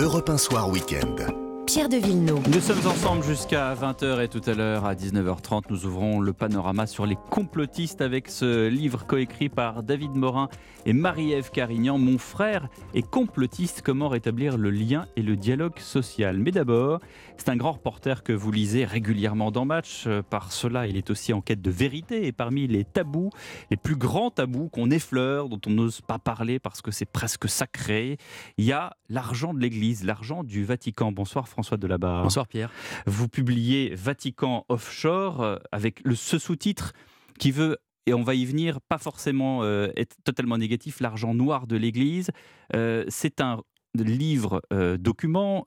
Europe 1 Soir Week-end. De Villeneuve. Nous sommes ensemble jusqu'à 20h et tout à l'heure à 19h30, nous ouvrons le panorama sur les complotistes avec ce livre coécrit par David Morin et Marie-Ève Carignan. Mon frère est complotiste, comment rétablir le lien et le dialogue social? Mais d'abord, c'est un grand reporter que vous lisez régulièrement dans Match. Par cela, il est aussi en quête de vérité et parmi les tabous, les plus grands tabous qu'on effleure, dont on n'ose pas parler parce que c'est presque sacré, il y a l'argent de l'Église, l'argent du Vatican. Bonsoir François. François Delabarre. Bonsoir Pierre. Vous publiez Vatican Offshore euh, avec le, ce sous-titre qui veut et on va y venir, pas forcément euh, être totalement négatif, l'argent noir de l'Église. Euh, c'est un livre document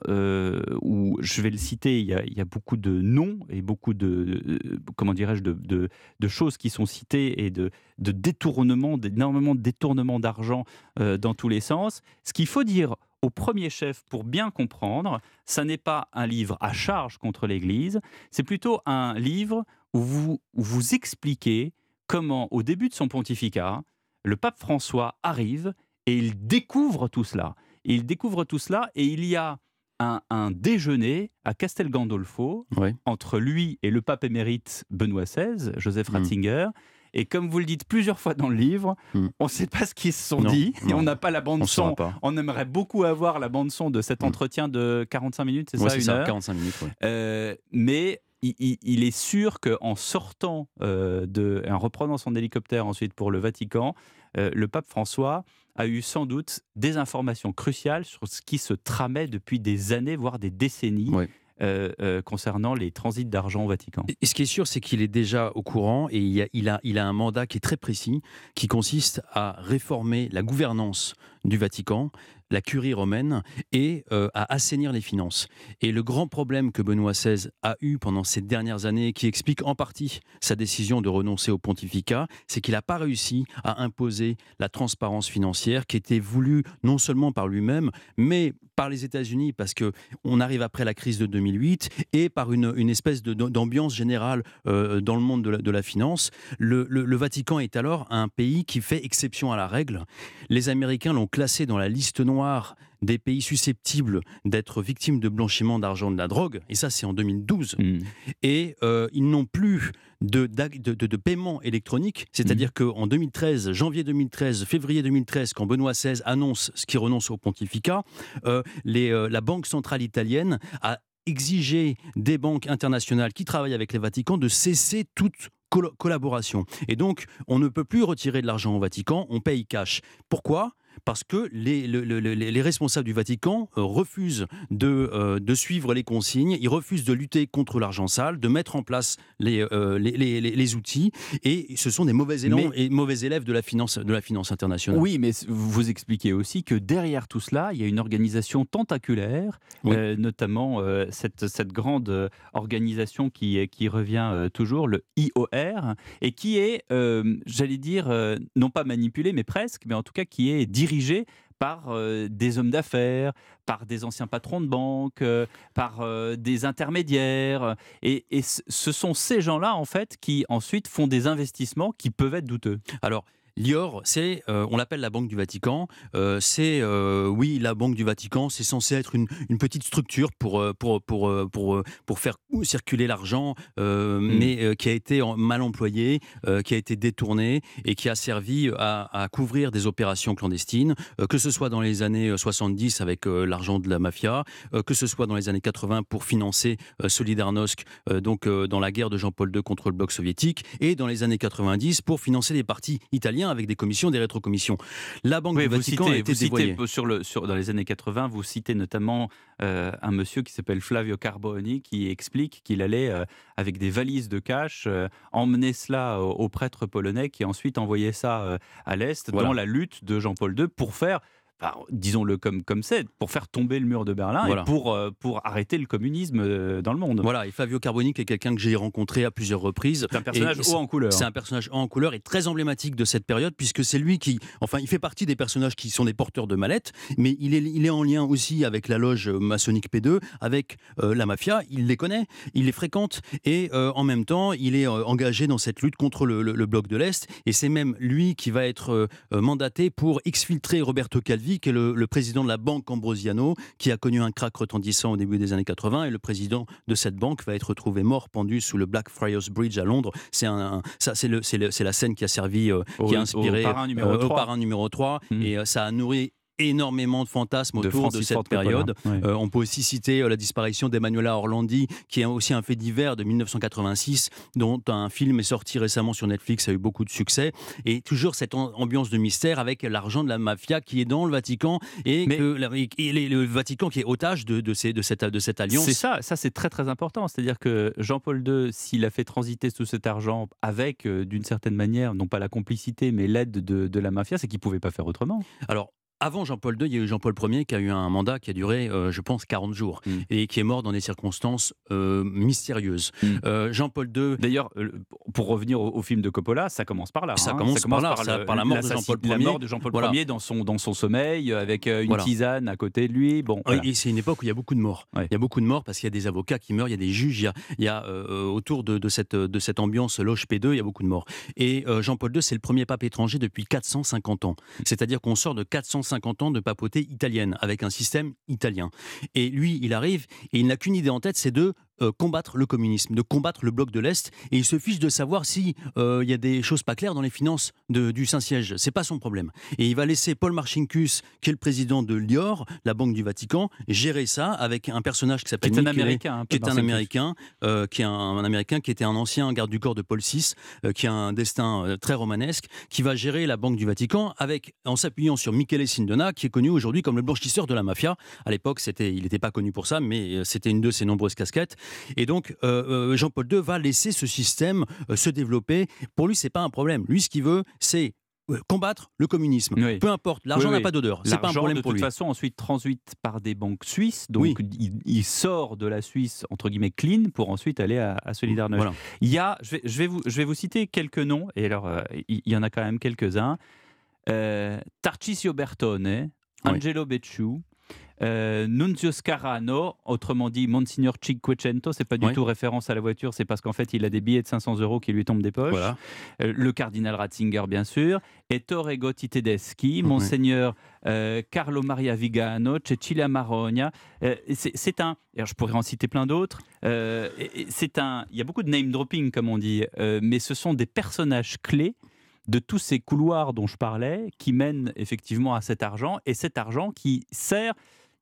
où je vais le citer, il y, a, beaucoup de noms et beaucoup de, comment dirais-je de, de, choses qui sont citées et de, de détournements, d'énormément de détournements d'argent dans tous les sens. Ce qu'il faut dire au premier chef pour bien comprendre, ça n'est pas un livre à charge contre l'Église, c'est plutôt un livre où vous, vous expliquez comment, au début de son pontificat, le pape François arrive et il découvre tout cela. Il découvre tout cela et il y a un, déjeuner à Castel Gandolfo entre lui et le pape émérite Benoît XVI, Joseph hmm. Ratzinger. Et comme vous le dites plusieurs fois dans le livre, hmm. on ne sait pas ce qu'ils se sont dit et on n'a pas la bande son. On aimerait beaucoup avoir la bande son de cet hmm. entretien de 45 minutes, c'est ça, une ça, 45 minutes. Euh, mais il, est sûr qu'en sortant euh, de, en reprenant son hélicoptère ensuite pour le Vatican, euh, le pape François a eu sans doute des informations cruciales sur ce qui se tramait depuis des années, voire des décennies. Euh, euh, concernant les transits d'argent au Vatican. Et ce qui est sûr, c'est qu'il est déjà au courant et il a, un mandat qui est très précis, qui consiste à réformer la gouvernance du Vatican, la curie romaine et euh, à assainir les finances. Et le grand problème que Benoît XVI a eu pendant ces dernières années, qui explique en partie sa décision de renoncer au pontificat, c'est qu'il n'a pas réussi à imposer la transparence financière qui était voulue non seulement par lui-même, mais par les États-Unis, parce que on arrive après la crise de 2008, et par une, espèce d'ambiance générale euh, dans le monde de la, finance. Le Vatican est alors un pays qui fait exception à la règle. Les Américains l'ont classé dans la liste noire des pays susceptibles d'être victimes de blanchiment d'argent de la drogue, et ça c'est en 2012, hmm. et euh, ils n'ont plus de, de, paiement électronique, c'est-à-dire hmm. qu'en 2013, janvier 2013, février 2013, quand Benoît XVI annonce ce qui renonce au pontificat, euh, les, euh, la Banque centrale italienne a exigé des banques internationales qui travaillent avec les Vatican de cesser toute collaboration. Et donc, on ne peut plus retirer de l'argent au Vatican, on paye cash. Pourquoi? Parce que les, les, responsables du Vatican euh, refusent de, euh, de, suivre les consignes, ils refusent de lutter contre l'argent sale, de mettre en place les, euh, les, outils, et ce sont des mauvais élèves, et mauvais élèves de la, finance, de la finance internationale. Oui, mais vous expliquez aussi que derrière tout cela, il y a une organisation tentaculaire, notamment cette, cette, grande organisation qui, qui revient toujours, le IOR, et qui est, j'allais dire, non pas manipulée, mais presque, mais en tout cas qui est dirigé par euh, des hommes d'affaires, par des anciens patrons de banque, euh, par euh, des intermédiaires. Et, et ce sont ces gens-là, en fait, qui ensuite font des investissements qui peuvent être douteux. Alors, L'IOR, c'est, euh, on l'appelle la Banque du Vatican. Euh, c'est, euh, oui, la Banque du Vatican, c'est censé être une, petite structure pour, pour, pour, pour, pour faire circuler l'argent, mm. mais qui a été mal employé, qui a été détourné et qui a servi à, couvrir des opérations clandestines, que ce soit dans les années 70 avec l'argent de la mafia, que ce soit dans les années 80 pour financer Solidarnosc, donc dans la guerre de Jean-Paul II contre le bloc soviétique, et dans les années 90 pour financer les partis italiens avec des commissions, des rétrocommissions. La Banque du Vatican a été sur le, sur, dans les années 80, vous citez notamment euh, un monsieur qui s'appelle Flavio Carboni qui explique qu'il allait, euh, avec des valises de cash, euh, emmener cela aux, prêtres polonais qui ensuite envoyaient ça à l'Est dans la lutte de Jean-Paul II pour faire disons-le comme comme c'est, pour faire tomber le mur de Berlin et pour, euh, pour arrêter le communisme euh, dans le monde. Voilà, et Fabio Carboni, qui est quelqu'un que j'ai rencontré à plusieurs reprises. C'est un personnage haut en couleur. C'est un personnage haut en couleur et très emblématique de cette période, puisque c'est lui qui, enfin, il fait partie des personnages qui sont des porteurs de mallettes, mais il est, il est en lien aussi avec la loge maçonnique P2, avec euh, la mafia, il les connaît, il les fréquente, et en même temps, il est engagé dans cette lutte contre le, le bloc de l'Est, et c'est même lui qui va être mandaté pour exfiltrer Roberto Calvi Qui est le, président de la banque Ambrosiano, qui a connu un crack retentissant au début des années 80. Et le président de cette banque va être retrouvé mort, pendu sous le Blackfriars Bridge à Londres. C'est un, ça, c'est, le, c'est, la scène qui a servi, qui a inspiré au parrain numéro 3. Au parrain numéro 3 mmh. Et ça a nourri énormément de fantasmes autour de, cette période. Euh, on peut aussi citer euh, la disparition d'Emanuela Orlandi, qui est aussi un fait divers de 1986, dont un film est sorti récemment sur Netflix, a eu beaucoup de succès. Et toujours cette ambiance de mystère avec l'argent de la mafia qui est dans le Vatican et, le Vatican qui est otage de, de, ces, de, cette, de cette alliance. C'est ça, ça c'est très très important. C'est-à-dire que Jean-Paul II, s'il a fait transiter tout cet argent avec, euh, d'une certaine manière, non pas la complicité, mais l'aide de, de la mafia, c'est qu'il ne pouvait pas faire autrement. Alors, avant Jean-Paul II, il y a eu Jean-Paul Ier qui a eu un mandat qui a duré, euh, je pense, 40 jours mm. et qui est mort dans des circonstances euh, mystérieuses. Mm. Euh, Jean-Paul II. D'ailleurs, pour revenir au, film de Coppola, ça commence par là. Ça, hein. commence, par, là, par, la mort de Jean-Paul Ier. La mort de Jean-Paul Ier dans son, dans son sommeil, avec une tisane à côté de lui. Bon, et c'est une époque où il y a beaucoup de morts. Il y a beaucoup de morts parce qu'il y a des avocats qui meurent, il y a des juges, il y a, il y a autour de, de, cette, de cette ambiance loge P2, il y a beaucoup de morts. Et Jean-Paul II, c'est le premier pape étranger depuis 450 ans. C'est-à-dire qu'on sort de 450 ans de papauté italienne, avec un système italien. Et lui, il arrive et il n'a qu'une idée en tête, c'est de euh, combattre le communisme, de combattre le bloc de l'Est, et il se fiche de savoir si euh, y a des choses pas claires dans les finances du Saint-Siège. C'est pas son problème. Et il va laisser Paul Marcinkus, qui est le président de Lior, la banque du Vatican, gérer ça avec un personnage qui s'appelle un Américain, qui est un Américain, euh, qui est un, Américain qui était un ancien garde du corps de Paul VI, qui a un destin très romanesque, qui va gérer la banque du Vatican avec en s'appuyant sur Michele Sindona, qui est connu aujourd'hui comme le blanchisseur de la mafia. À l'époque, c'était, il n'était pas connu pour ça, mais c'était une de ses nombreuses casquettes. Et donc, euh, euh, Jean-Paul II va laisser ce système euh, se développer. Pour lui, c'est pas un problème. Lui, ce qu'il veut, c'est combattre le communisme. Peu importe, l'argent n'a pas d'odeur. C'est pas un problème pour lui. De toute façon, ensuite transite par des banques suisses. Donc, il, sort de la Suisse entre guillemets clean pour ensuite aller à, à Solidarność. Il y a, je vais, je vais, vous, je vais vous citer quelques noms. Et alors, il y en a quand même quelques-uns. Tarcisio Bertone, Angelo Becciu, euh, Nunzio Scarano, autrement dit Monsignor Cinquecento, c'est pas du tout référence à la voiture, c'est parce qu'en fait il a des billets de 500 euros qui lui tombent des poches. Euh, le cardinal Ratzinger, bien sûr, et Torrego Tedeschi, Monseigneur euh, Carlo Maria Vigano, Cecilia Marogna. c'est un, je pourrais en citer plein d'autres. c'est un, il y a beaucoup de name dropping comme on dit, mais ce sont des personnages clés de tous ces couloirs dont je parlais qui mènent effectivement à cet argent et cet argent qui sert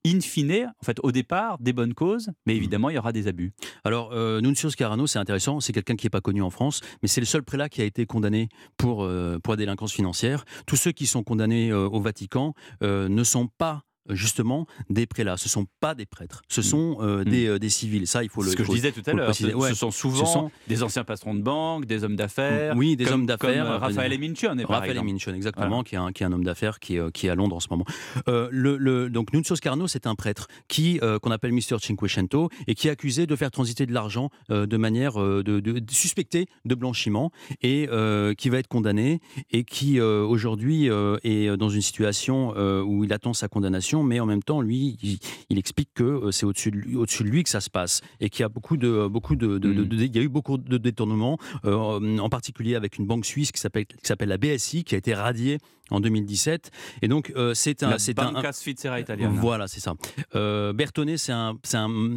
in fine, en fait, au départ, des bonnes causes, mais mmh. évidemment, il y aura des abus. Alors, euh, Nuncio Scarano, c'est intéressant, c'est quelqu'un qui n'est pas connu en France, mais c'est le seul prélat qui a été condamné pour, euh, pour la délinquance financière. Tous ceux qui sont condamnés euh, au Vatican ne sont pas justement des prélats. Ce ne sont pas des prêtres, ce mm. sont euh, mm. des, euh, des, civils. Ça, il faut le. Ce que je disais tout à l'heure. Ce, sont souvent des anciens patrons de banque, des hommes d'affaires. Oui, des hommes d'affaires. Comme Raphaël Mincione, Raphaël exactement, qui, est un, qui est un homme d'affaires qui, qui est à Londres en ce moment. Euh, le, le, donc Nunzio Scarno, c'est un prêtre qui qu'on appelle Mister Cinquecento et qui est accusé de faire transiter de l'argent de manière de, de, suspecté de blanchiment et qui va être condamné et qui aujourd'hui est dans une situation où il attend sa condamnation mais en même temps, lui, il, explique que euh, c'est au-dessus de, lui, au-dessus de lui que ça se passe et qu'il y a beaucoup de, beaucoup de, mm. il y a eu beaucoup de détournements, euh, en particulier avec une banque suisse qui s'appelle, qui s'appelle la BSI, qui a été radiée en 2017. Et donc, euh, c'est un. c'est un, Voilà, c'est ça. Euh, Bertonnet, c'est un,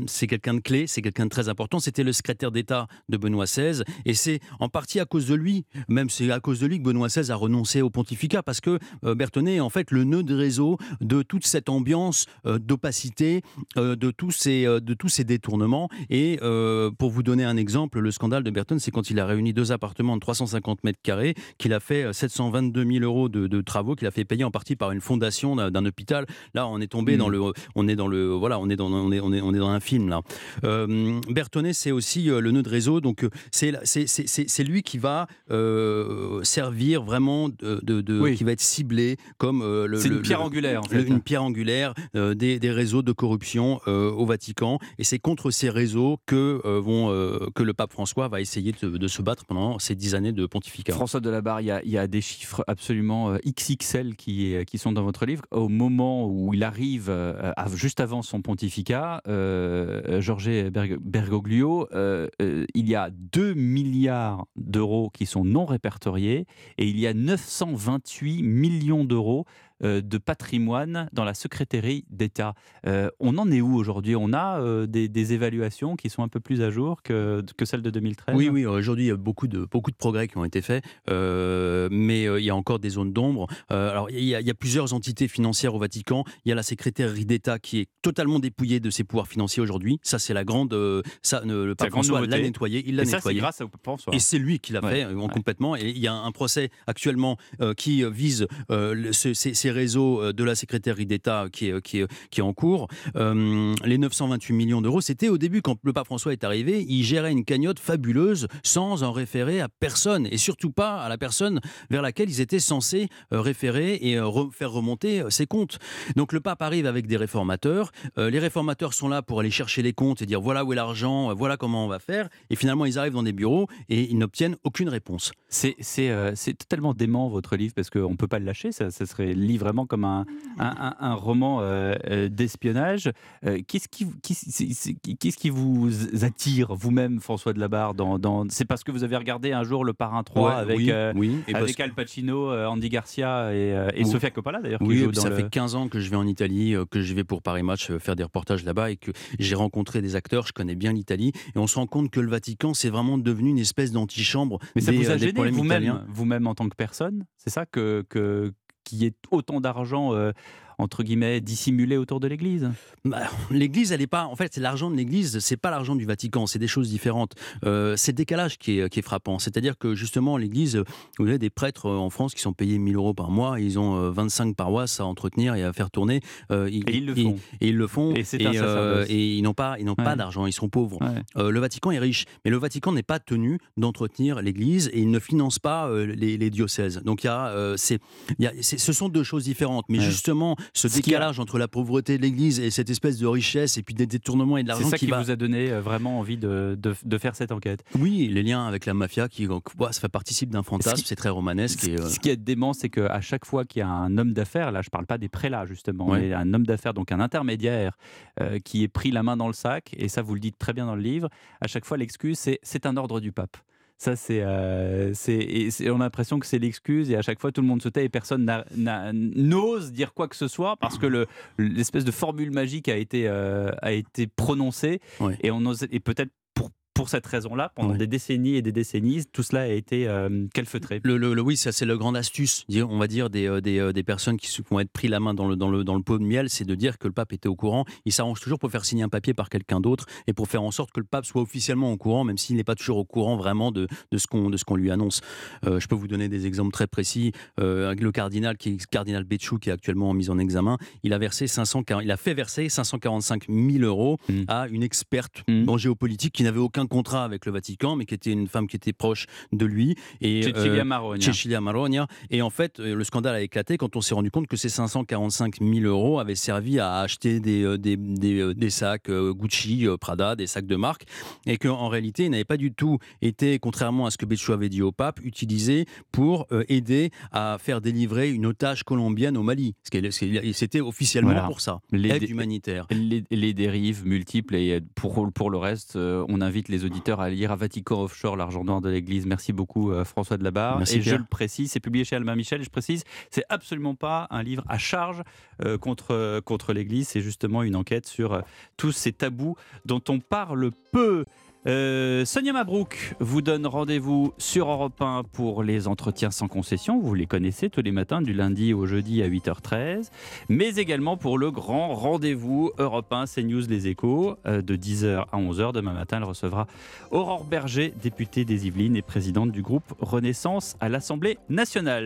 c'est quelqu'un de clé, c'est quelqu'un de très important. C'était le secrétaire d'État de Benoît XVI. Et c'est en partie à cause de lui, même c'est à cause de lui que Benoît XVI a renoncé au pontificat, parce que euh, Bertonnet est en fait le nœud de réseau de toute cette ambiance euh, d'opacité, de, tous ces, de tous ces détournements. Et pour vous donner un exemple, le scandale de Bertonnet, c'est quand il a réuni deux appartements de 350 mètres carrés, qu'il a fait 722 000 euros de, de travaux qu'il a fait payer en partie par une fondation d'un hôpital. Là, on est tombé dans mm. le, on est dans le, voilà, on est dans, on est, on est, on est dans un film là. Euh, Bertonnet, c'est aussi euh, le nœud de réseau, donc euh, c'est c'est lui qui va euh, servir vraiment de, de, qui va être ciblé comme le. C'est une pierre angulaire. En fait. Une pierre angulaire des, des, réseaux de corruption au Vatican, et c'est contre ces réseaux que vont que le pape François va essayer de, se battre pendant ces dix années de pontificat. François Delabarre, il y a, il y a des chiffres absolument XXL qui, sont dans votre livre, au moment où il arrive, euh, juste avant son pontificat, euh, Georges Bergoglio, euh, il y a 2 milliards d'euros qui sont non répertoriés et il y a 928 millions d'euros de patrimoine dans la secrétaire d'État. on en est où aujourd'hui? On a des, évaluations qui sont un peu plus à jour que, que celles de 2013 Oui, oui, aujourd'hui, il y a beaucoup de, beaucoup de progrès qui ont été faits, mais il y a encore des zones d'ombre. alors, il y, a, il y, a, plusieurs entités financières au Vatican. Il y a la secrétaire d'État qui est totalement dépouillée de ses pouvoirs financiers aujourd'hui. Ça, c'est la grande. ça, le pape François l'a nettoyé. Il l'a nettoyé. grâce au François. Et c'est lui qui l'a fait complètement. Et il y a un procès actuellement qui vise ces, réseaux de la secrétaire d'État qui est, qui, qui est en cours. les 928 millions d'euros, c'était au début, quand le pape François est arrivé, il gérait une cagnotte fabuleuse sans en référer à personne et surtout pas à la personne vers laquelle ils étaient censés référer et faire remonter ses comptes. Donc le pape arrive avec des réformateurs. les réformateurs sont là pour aller chercher les comptes et dire voilà où est l'argent, voilà comment on va faire. Et finalement, ils arrivent dans des bureaux et ils n'obtiennent aucune réponse. C'est totalement dément votre livre parce qu'on ne peut pas le lâcher. Ça, ça, serait lu vraiment comme un, un, roman d'espionnage. Qu'est-ce qui, qu'est-ce qui vous attire vous-même, François de Labarre dans, dans... C'est parce que vous avez regardé un jour Le Parrain 3 avec, oui, avec Al Pacino, Andy Garcia et, Sofia Coppola d'ailleurs. Oui, ça fait 15 ans que je vais en Italie, que je vais pour Paris Match faire des reportages là-bas et que j'ai rencontré des acteurs, je connais bien l'Italie et on se rend compte que le Vatican c'est vraiment devenu une espèce d'antichambre. Mais ça vous a gêné vous-même, vous-même en tant que personne C'est ça que, que qu'il y ait autant d'argent euh, entre guillemets, dissimulé autour de l'Église? Bah, L'Église, elle n'est pas. En fait, l'argent de l'Église, c'est pas l'argent du Vatican, c'est des choses différentes. Euh, c'est le décalage qui est, qui est frappant. C'est-à-dire que justement, l'Église, vous avez des prêtres euh, en France qui sont payés 1000 euros par mois, ils ont 25 euh, paroisses à entretenir et à faire tourner. et ils le font. Et, ils le font. Et, et ils n'ont pas, ils n'ont pas d'argent, ils sont pauvres. le Vatican est riche, mais le Vatican n'est pas tenu d'entretenir l'Église et il ne finance pas les, diocèses. Donc il y a, c'est, y a, ce sont deux choses différentes. Mais justement, ce décalage entre la pauvreté de l'Église et cette espèce de richesse et puis des détournements et de l'argent. C'est ça qui, vous a donné euh, vraiment envie de, de, faire cette enquête. Oui, les liens avec la mafia qui ça fait participe d'un fantasme, c'est très romanesque. Et, Ce qui est dément, c'est qu'à chaque fois qu'il y a un homme d'affaires, là je ne parle pas des prélats justement, mais un homme d'affaires, donc un intermédiaire euh, qui est pris la main dans le sac, et ça vous le dites très bien dans le livre, à chaque fois l'excuse c'est c'est un ordre du pape. Ça, c'est, euh, on a l'impression que c'est l'excuse et à chaque fois tout le monde se tait et personne n'ose dire quoi que ce soit parce que le, l'espèce de formule magique a été, euh, a été prononcée et, on ose, et peut-être pour cette raison-là, pendant des décennies et des décennies, tout cela a été euh, calfeutré. Le, le, oui, ça c'est le grand astuce, on va dire, des, euh, des, euh, des, personnes qui vont être pris la main dans le, dans le, dans le pot de miel, c'est de dire que le pape était au courant. Il s'arrange toujours pour faire signer un papier par quelqu'un d'autre et pour faire en sorte que le pape soit officiellement au courant, même s'il n'est pas toujours au courant vraiment de, de ce qu'on lui annonce. je peux vous donner des exemples très précis. le cardinal, qui est cardinal Béchou, qui est actuellement en mise en examen, il a, versé 500, il a fait verser 545 000 euros mmh. à une experte mmh. en géopolitique qui n'avait aucun contrat avec le Vatican, mais qui était une femme qui était proche de lui. Et, Cecilia euh, Cecilia Marogna. Et en fait, euh, le scandale a éclaté quand on s'est rendu compte que ces 545 000 euros avaient servi à acheter des, euh, des, des, sacs Gucci, Prada, des sacs de marque, et qu'en réalité, ils n'avaient pas du tout été, contrairement à ce que Béchou avait dit au pape, utilisés pour aider à faire délivrer une otage colombienne au Mali. C'était officiellement pour ça, l'aide humanitaire. Les, les, dérives multiples, et pour, pour le reste, on invite les auditeurs à lire à Vatican Offshore, l'argent noir de l'Église. Merci beaucoup euh, François de la Barre. et je le précise, c'est publié chez Albin Michel. Et je précise, c'est absolument pas un livre à charge euh, contre, contre l'Église. C'est justement une enquête sur euh, tous ces tabous dont on parle peu. Euh, Sonia Mabrouk vous donne rendez-vous sur Europe 1 pour les entretiens sans concession. Vous les connaissez tous les matins du lundi au jeudi à 8h13. Mais également pour le grand rendez-vous Europe 1 CNews Les Échos euh, de 10h à 11h. Demain matin, elle recevra Aurore Berger, députée des Yvelines et présidente du groupe Renaissance à l'Assemblée nationale.